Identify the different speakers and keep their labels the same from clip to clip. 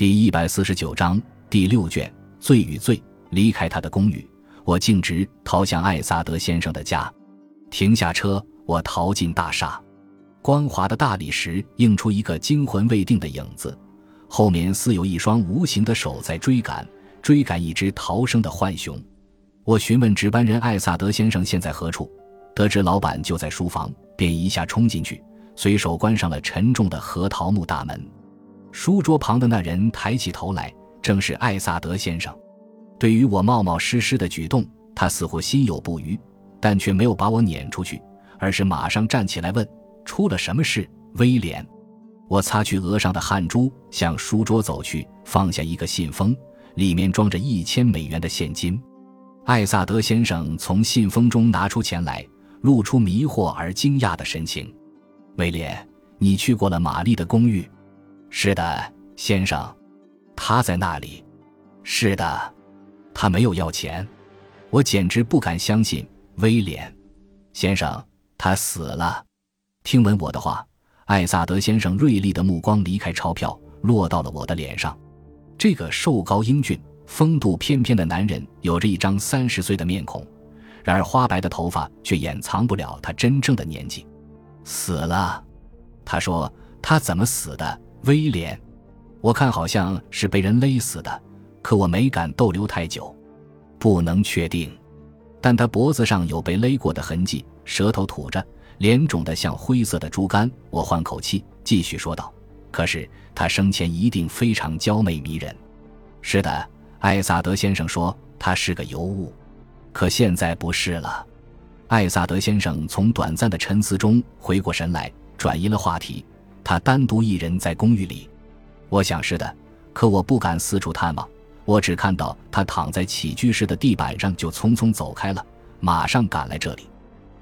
Speaker 1: 第一百四十九章第六卷罪与罪。离开他的公寓，我径直逃向艾萨德先生的家。停下车，我逃进大厦。光滑的大理石映出一个惊魂未定的影子，后面似有一双无形的手在追赶，追赶一只逃生的浣熊。我询问值班人艾萨德先生现在何处，得知老板就在书房，便一下冲进去，随手关上了沉重的核桃木大门。书桌旁的那人抬起头来，正是艾萨德先生。对于我冒冒失失的举动，他似乎心有不愉，但却没有把我撵出去，而是马上站起来问：“出了什么事？”威廉，我擦去额上的汗珠，向书桌走去，放下一个信封，里面装着一千美元的现金。艾萨德先生从信封中拿出钱来，露出迷惑而惊讶的神情。威廉，你去过了玛丽的公寓？是的，先生，他在那里。是的，他没有要钱。我简直不敢相信，威廉先生，他死了。听闻我的话，艾萨德先生锐利的目光离开钞票，落到了我的脸上。这个瘦高英俊、风度翩翩的男人有着一张三十岁的面孔，然而花白的头发却掩藏不了他真正的年纪。死了，他说，他怎么死的？威廉，我看好像是被人勒死的，可我没敢逗留太久，不能确定。但他脖子上有被勒过的痕迹，舌头吐着，脸肿得像灰色的猪肝。我换口气，继续说道：“可是他生前一定非常娇媚迷人。”是的，艾萨德先生说他是个尤物，可现在不是了。艾萨德先生从短暂的沉思中回过神来，转移了话题。他单独一人在公寓里，我想是的，可我不敢四处探望。我只看到他躺在起居室的地板上，就匆匆走开了，马上赶来这里。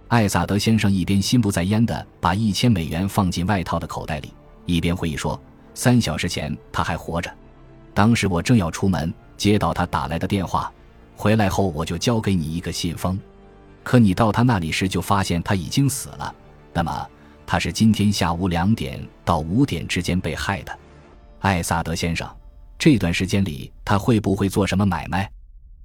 Speaker 1: 艾萨德先生一边心不在焉地把一千美元放进外套的口袋里，一边回忆说：“三小时前他还活着，当时我正要出门，接到他打来的电话，回来后我就交给你一个信封，可你到他那里时就发现他已经死了。那么？”他是今天下午两点到五点之间被害的，艾萨德先生。这段时间里，他会不会做什么买卖？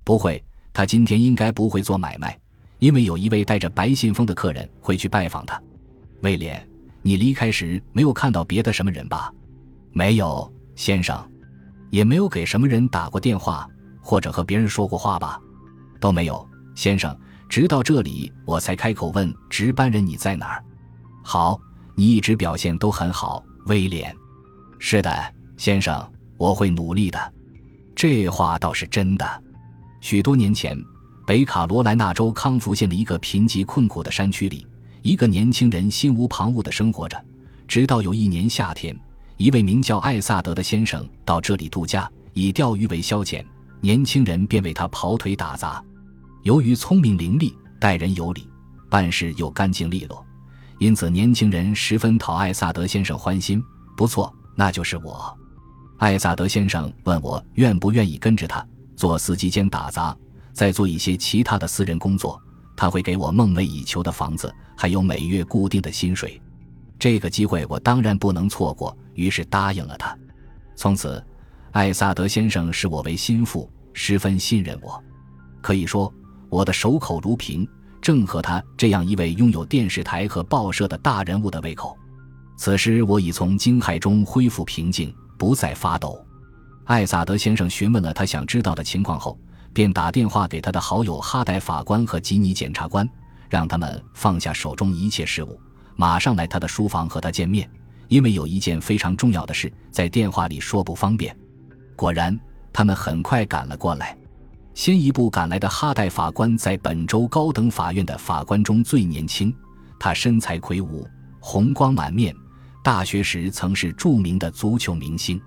Speaker 1: 不会，他今天应该不会做买卖，因为有一位带着白信封的客人会去拜访他。威廉，你离开时没有看到别的什么人吧？没有，先生，也没有给什么人打过电话或者和别人说过话吧？都没有，先生。直到这里，我才开口问值班人你在哪儿。好，你一直表现都很好，威廉。是的，先生，我会努力的。这话倒是真的。许多年前，北卡罗来纳州康福县的一个贫瘠困苦的山区里，一个年轻人心无旁骛地生活着。直到有一年夏天，一位名叫艾萨德的先生到这里度假，以钓鱼为消遣。年轻人便为他跑腿打杂。由于聪明伶俐、待人有礼、办事又干净利落。因此，年轻人十分讨艾萨德先生欢心。不错，那就是我。艾萨德先生问我愿不愿意跟着他做司机兼打杂，再做一些其他的私人工作。他会给我梦寐以求的房子，还有每月固定的薪水。这个机会我当然不能错过，于是答应了他。从此，艾萨德先生视我为心腹，十分信任我。可以说，我的守口如瓶。正合他这样一位拥有电视台和报社的大人物的胃口。此时我已从惊骇中恢复平静，不再发抖。艾萨德先生询问了他想知道的情况后，便打电话给他的好友哈代法官和吉尼检察官，让他们放下手中一切事务，马上来他的书房和他见面，因为有一件非常重要的事在电话里说不方便。果然，他们很快赶了过来。先一步赶来的哈代法官，在本州高等法院的法官中最年轻。他身材魁梧，红光满面，大学时曾是著名的足球明星。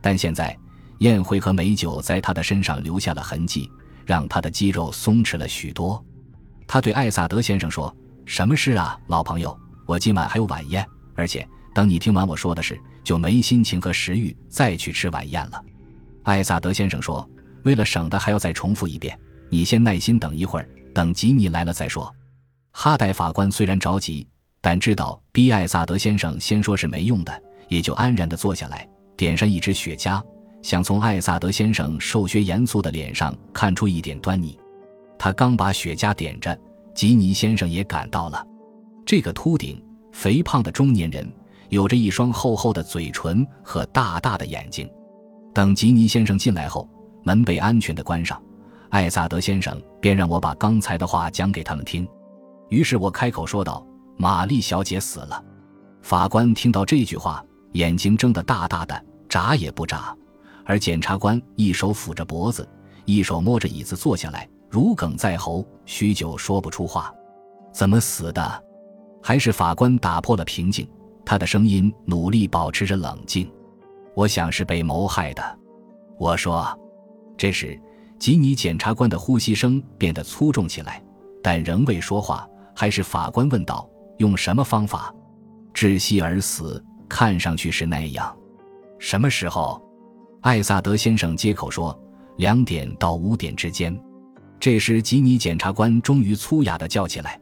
Speaker 1: 但现在，宴会和美酒在他的身上留下了痕迹，让他的肌肉松弛了许多。他对艾萨德先生说：“什么事啊，老朋友？我今晚还有晚宴，而且等你听完我说的事，就没心情和食欲再去吃晚宴了。”艾萨德先生说。为了省得还要再重复一遍，你先耐心等一会儿，等吉尼来了再说。哈代法官虽然着急，但知道逼艾萨德先生先说是没用的，也就安然地坐下来，点上一支雪茄，想从艾萨德先生瘦削严肃的脸上看出一点端倪。他刚把雪茄点着，吉尼先生也赶到了。这个秃顶、肥胖的中年人，有着一双厚厚的嘴唇和大大的眼睛。等吉尼先生进来后，门被安全的关上，艾萨德先生便让我把刚才的话讲给他们听。于是我开口说道：“玛丽小姐死了。”法官听到这句话，眼睛睁得大大的，眨也不眨。而检察官一手抚着脖子，一手摸着椅子坐下来，如鲠在喉，许久说不出话。怎么死的？还是法官打破了平静，他的声音努力保持着冷静。我想是被谋害的。我说。这时，吉尼检察官的呼吸声变得粗重起来，但仍未说话。还是法官问道：“用什么方法？窒息而死？看上去是那样。什么时候？”艾萨德先生接口说：“两点到五点之间。”这时，吉尼检察官终于粗哑地叫起来：“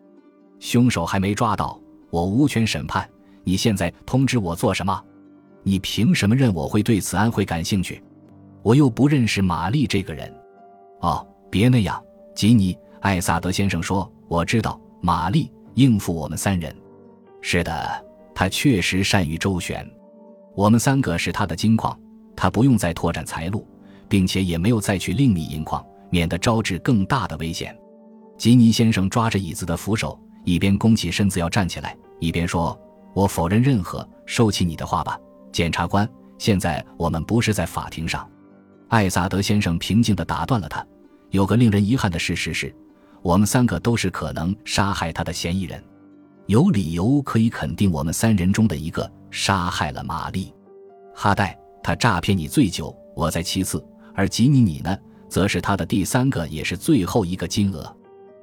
Speaker 1: 凶手还没抓到，我无权审判。你现在通知我做什么？你凭什么认我会对此案会感兴趣？我又不认识玛丽这个人。”哦，别那样，吉尼。艾萨德先生说：“我知道玛丽应付我们三人。是的，她确实善于周旋。我们三个是她的金矿。”他不用再拓展财路，并且也没有再去另觅银矿，免得招致更大的危险。吉尼先生抓着椅子的扶手，一边弓起身子要站起来，一边说：“我否认任何，收起你的话吧，检察官。现在我们不是在法庭上。”艾萨德先生平静地打断了他：“有个令人遗憾的事实是，我们三个都是可能杀害他的嫌疑人。有理由可以肯定，我们三人中的一个杀害了玛丽·哈代。”他诈骗你最久，我在其次，而吉尼你呢，则是他的第三个，也是最后一个金额。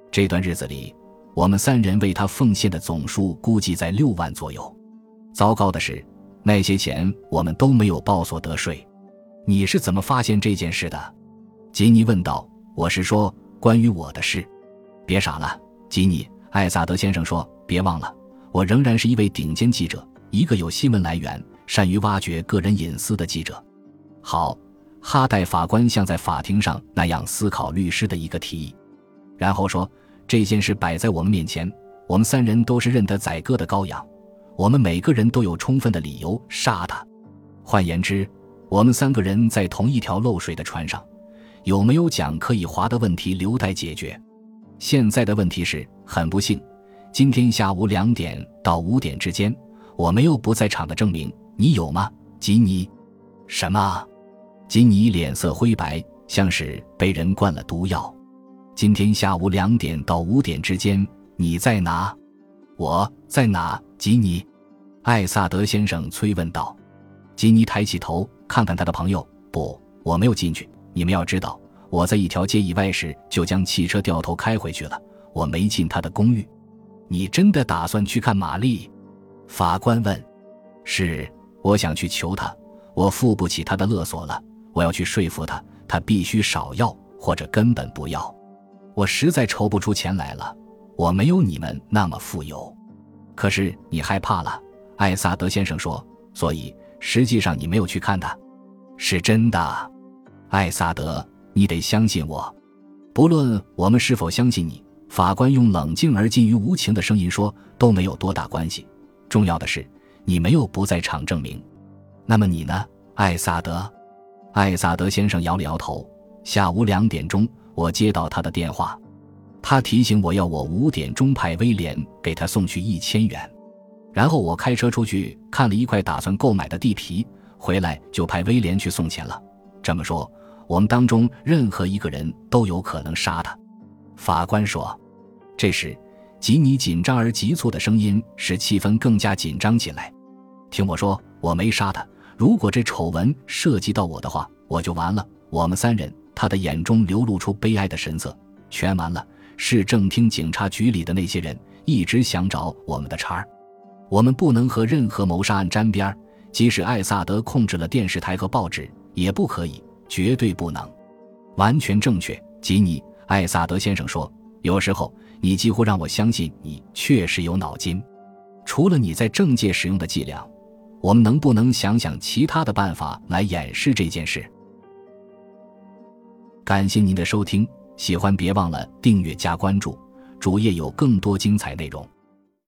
Speaker 1: 这段日子里，我们三人为他奉献的总数估计在六万左右。糟糕的是，那些钱我们都没有报所得税。你是怎么发现这件事的？吉尼问道。我是说关于我的事。别傻了，吉尼。艾萨德先生说，别忘了，我仍然是一位顶尖记者，一个有新闻来源。善于挖掘个人隐私的记者，好，哈代法官像在法庭上那样思考律师的一个提议，然后说：“这件事摆在我们面前，我们三人都是认得宰割的羔羊，我们每个人都有充分的理由杀他。换言之，我们三个人在同一条漏水的船上，有没有桨可以划的问题留待解决。现在的问题是，很不幸，今天下午两点到五点之间，我没有不在场的证明。”你有吗，吉尼？什么？吉尼脸色灰白，像是被人灌了毒药。今天下午两点到五点之间，你在哪？我在哪？吉尼，艾萨德先生催问道。吉尼抬起头，看看他的朋友。不，我没有进去。你们要知道，我在一条街以外时就将汽车掉头开回去了。我没进他的公寓。你真的打算去看玛丽？法官问。是。我想去求他，我付不起他的勒索了。我要去说服他，他必须少要或者根本不要。我实在筹不出钱来了。我没有你们那么富有。可是你害怕了，艾萨德先生说，所以实际上你没有去看他，是真的。艾萨德，你得相信我。不论我们是否相信你，法官用冷静而近于无情的声音说，都没有多大关系。重要的是。你没有不在场证明，那么你呢，艾萨德？艾萨德先生摇了摇头。下午两点钟，我接到他的电话，他提醒我要我五点钟派威廉给他送去一千元。然后我开车出去看了一块打算购买的地皮，回来就派威廉去送钱了。这么说，我们当中任何一个人都有可能杀他。法官说。这时，吉尼紧张而急促的声音使气氛更加紧张起来。听我说，我没杀他。如果这丑闻涉及到我的话，我就完了。我们三人，他的眼中流露出悲哀的神色，全完了。市政厅警察局里的那些人一直想找我们的茬儿，我们不能和任何谋杀案沾边儿。即使艾萨德控制了电视台和报纸，也不可以，绝对不能。完全正确，吉尼。艾萨德先生说：“有时候你几乎让我相信你确实有脑筋，除了你在政界使用的伎俩。”我们能不能想想其他的办法来掩饰这件事？感谢您的收听，喜欢别忘了订阅加关注，主页有更多精彩内容。